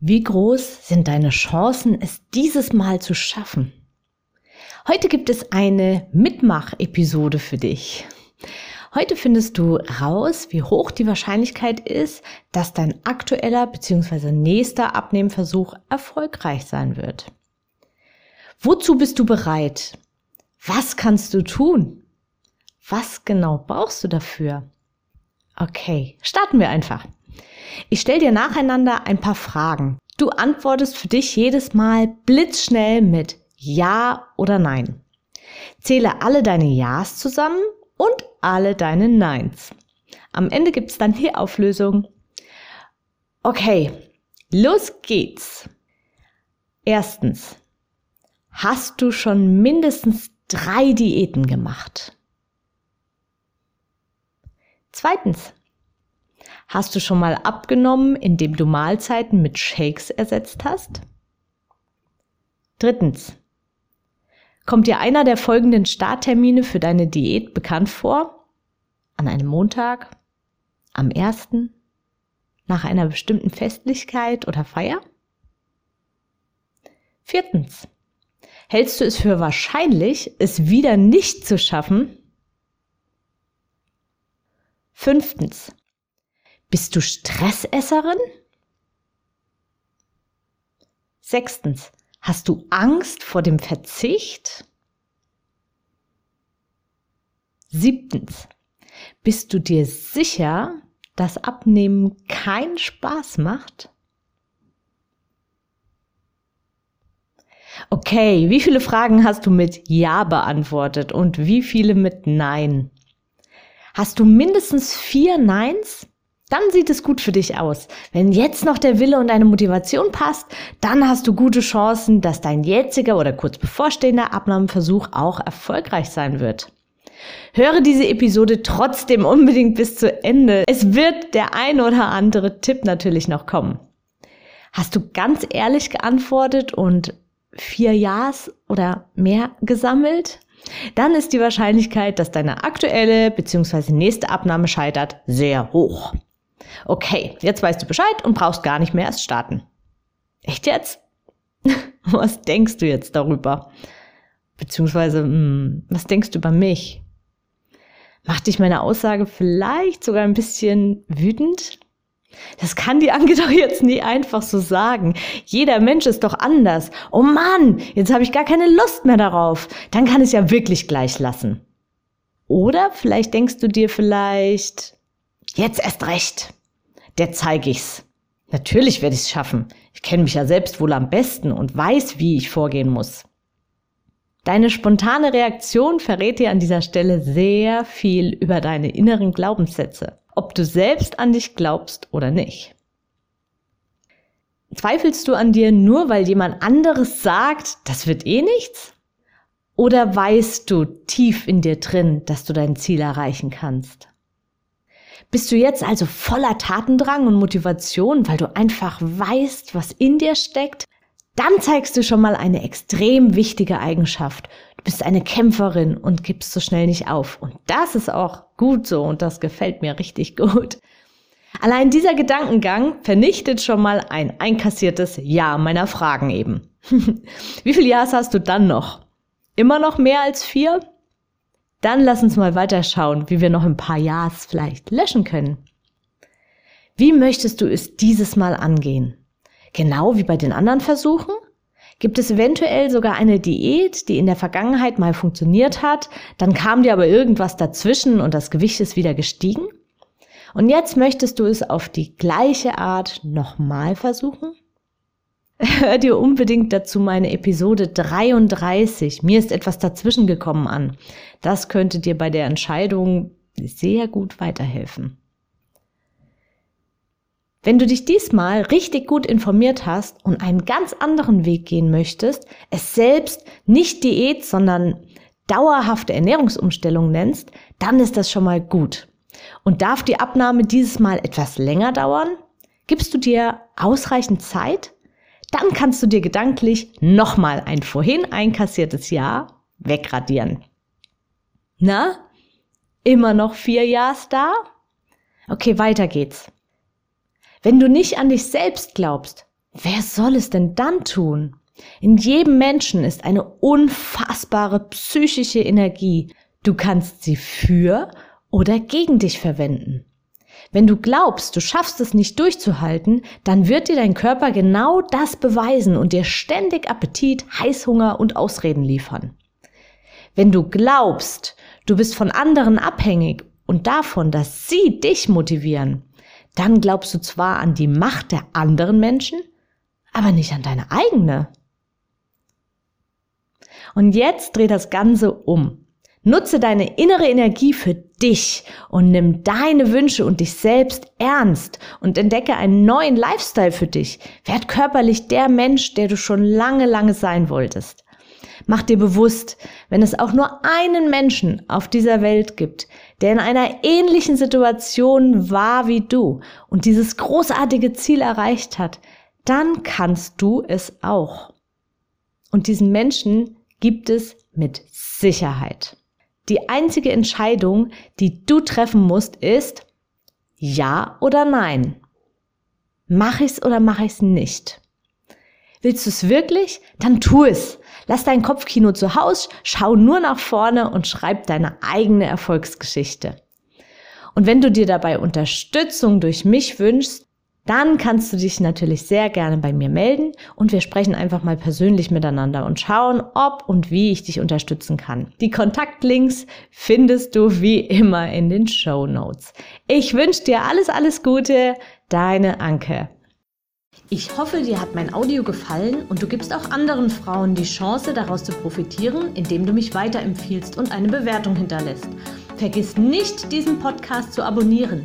Wie groß sind deine Chancen, es dieses Mal zu schaffen? Heute gibt es eine Mitmach-Episode für dich. Heute findest du raus, wie hoch die Wahrscheinlichkeit ist, dass dein aktueller bzw. nächster Abnehmversuch erfolgreich sein wird. Wozu bist du bereit? Was kannst du tun? Was genau brauchst du dafür? Okay, starten wir einfach. Ich stelle dir nacheinander ein paar Fragen. Du antwortest für dich jedes Mal blitzschnell mit Ja oder Nein. Zähle alle deine Ja's zusammen und alle deine Neins. Am Ende gibt es dann die Auflösung. Okay, los geht's. Erstens, hast du schon mindestens drei Diäten gemacht? Zweitens, Hast du schon mal abgenommen, indem du Mahlzeiten mit Shakes ersetzt hast? Drittens. Kommt dir einer der folgenden Starttermine für deine Diät bekannt vor? An einem Montag? Am ersten? Nach einer bestimmten Festlichkeit oder Feier? Viertens. Hältst du es für wahrscheinlich, es wieder nicht zu schaffen? Fünftens. Bist du Stressesserin? Sechstens, hast du Angst vor dem Verzicht? Siebtens, bist du dir sicher, dass Abnehmen keinen Spaß macht? Okay, wie viele Fragen hast du mit Ja beantwortet und wie viele mit Nein? Hast du mindestens vier Neins? Dann sieht es gut für dich aus. Wenn jetzt noch der Wille und deine Motivation passt, dann hast du gute Chancen, dass dein jetziger oder kurz bevorstehender Abnahmeversuch auch erfolgreich sein wird. Höre diese Episode trotzdem unbedingt bis zu Ende. Es wird der ein oder andere Tipp natürlich noch kommen. Hast du ganz ehrlich geantwortet und vier Ja's oder mehr gesammelt? Dann ist die Wahrscheinlichkeit, dass deine aktuelle bzw. nächste Abnahme scheitert, sehr hoch. Okay, jetzt weißt du Bescheid und brauchst gar nicht mehr erst starten. Echt jetzt? Was denkst du jetzt darüber? Beziehungsweise, hm, was denkst du über mich? Macht dich meine Aussage vielleicht sogar ein bisschen wütend? Das kann die Anke doch jetzt nie einfach so sagen. Jeder Mensch ist doch anders. Oh Mann, jetzt habe ich gar keine Lust mehr darauf. Dann kann es ja wirklich gleich lassen. Oder vielleicht denkst du dir vielleicht, jetzt erst recht der zeige ich's. Natürlich werde ich's schaffen. Ich kenne mich ja selbst wohl am besten und weiß, wie ich vorgehen muss. Deine spontane Reaktion verrät dir an dieser Stelle sehr viel über deine inneren Glaubenssätze, ob du selbst an dich glaubst oder nicht. Zweifelst du an dir nur, weil jemand anderes sagt, das wird eh nichts? Oder weißt du tief in dir drin, dass du dein Ziel erreichen kannst? Bist du jetzt also voller Tatendrang und Motivation, weil du einfach weißt, was in dir steckt? Dann zeigst du schon mal eine extrem wichtige Eigenschaft. Du bist eine Kämpferin und gibst so schnell nicht auf. Und das ist auch gut so und das gefällt mir richtig gut. Allein dieser Gedankengang vernichtet schon mal ein einkassiertes Ja meiner Fragen eben. Wie viele Ja's hast du dann noch? Immer noch mehr als vier? Dann lass uns mal weiterschauen, wie wir noch ein paar Ja's vielleicht löschen können. Wie möchtest du es dieses Mal angehen? Genau wie bei den anderen Versuchen? Gibt es eventuell sogar eine Diät, die in der Vergangenheit mal funktioniert hat, dann kam dir aber irgendwas dazwischen und das Gewicht ist wieder gestiegen? Und jetzt möchtest du es auf die gleiche Art nochmal versuchen? hör dir unbedingt dazu meine Episode 33. Mir ist etwas dazwischen gekommen an. Das könnte dir bei der Entscheidung sehr gut weiterhelfen. Wenn du dich diesmal richtig gut informiert hast und einen ganz anderen Weg gehen möchtest, es selbst nicht Diät, sondern dauerhafte Ernährungsumstellung nennst, dann ist das schon mal gut. Und darf die Abnahme dieses Mal etwas länger dauern? Gibst du dir ausreichend Zeit? Dann kannst du dir gedanklich nochmal ein vorhin einkassiertes Jahr wegradieren. Na? Immer noch vier Jahrs da? Okay, weiter geht's. Wenn du nicht an dich selbst glaubst, wer soll es denn dann tun? In jedem Menschen ist eine unfassbare psychische Energie. Du kannst sie für oder gegen dich verwenden. Wenn du glaubst, du schaffst es nicht durchzuhalten, dann wird dir dein Körper genau das beweisen und dir ständig Appetit, Heißhunger und Ausreden liefern. Wenn du glaubst, du bist von anderen abhängig und davon, dass sie dich motivieren, dann glaubst du zwar an die Macht der anderen Menschen, aber nicht an deine eigene. Und jetzt dreh das Ganze um. Nutze deine innere Energie für dich und nimm deine Wünsche und dich selbst ernst und entdecke einen neuen Lifestyle für dich. Werd körperlich der Mensch, der du schon lange, lange sein wolltest. Mach dir bewusst, wenn es auch nur einen Menschen auf dieser Welt gibt, der in einer ähnlichen Situation war wie du und dieses großartige Ziel erreicht hat, dann kannst du es auch. Und diesen Menschen gibt es mit Sicherheit. Die einzige Entscheidung, die du treffen musst, ist ja oder nein. Mach ich's oder mach ich's nicht? Willst du es wirklich? Dann tu es. Lass dein Kopfkino zu Hause, schau nur nach vorne und schreib deine eigene Erfolgsgeschichte. Und wenn du dir dabei Unterstützung durch mich wünschst, dann kannst du dich natürlich sehr gerne bei mir melden und wir sprechen einfach mal persönlich miteinander und schauen, ob und wie ich dich unterstützen kann. Die Kontaktlinks findest du wie immer in den Show Notes. Ich wünsche dir alles, alles Gute, deine Anke. Ich hoffe, dir hat mein Audio gefallen und du gibst auch anderen Frauen die Chance, daraus zu profitieren, indem du mich weiterempfiehlst und eine Bewertung hinterlässt. Vergiss nicht, diesen Podcast zu abonnieren.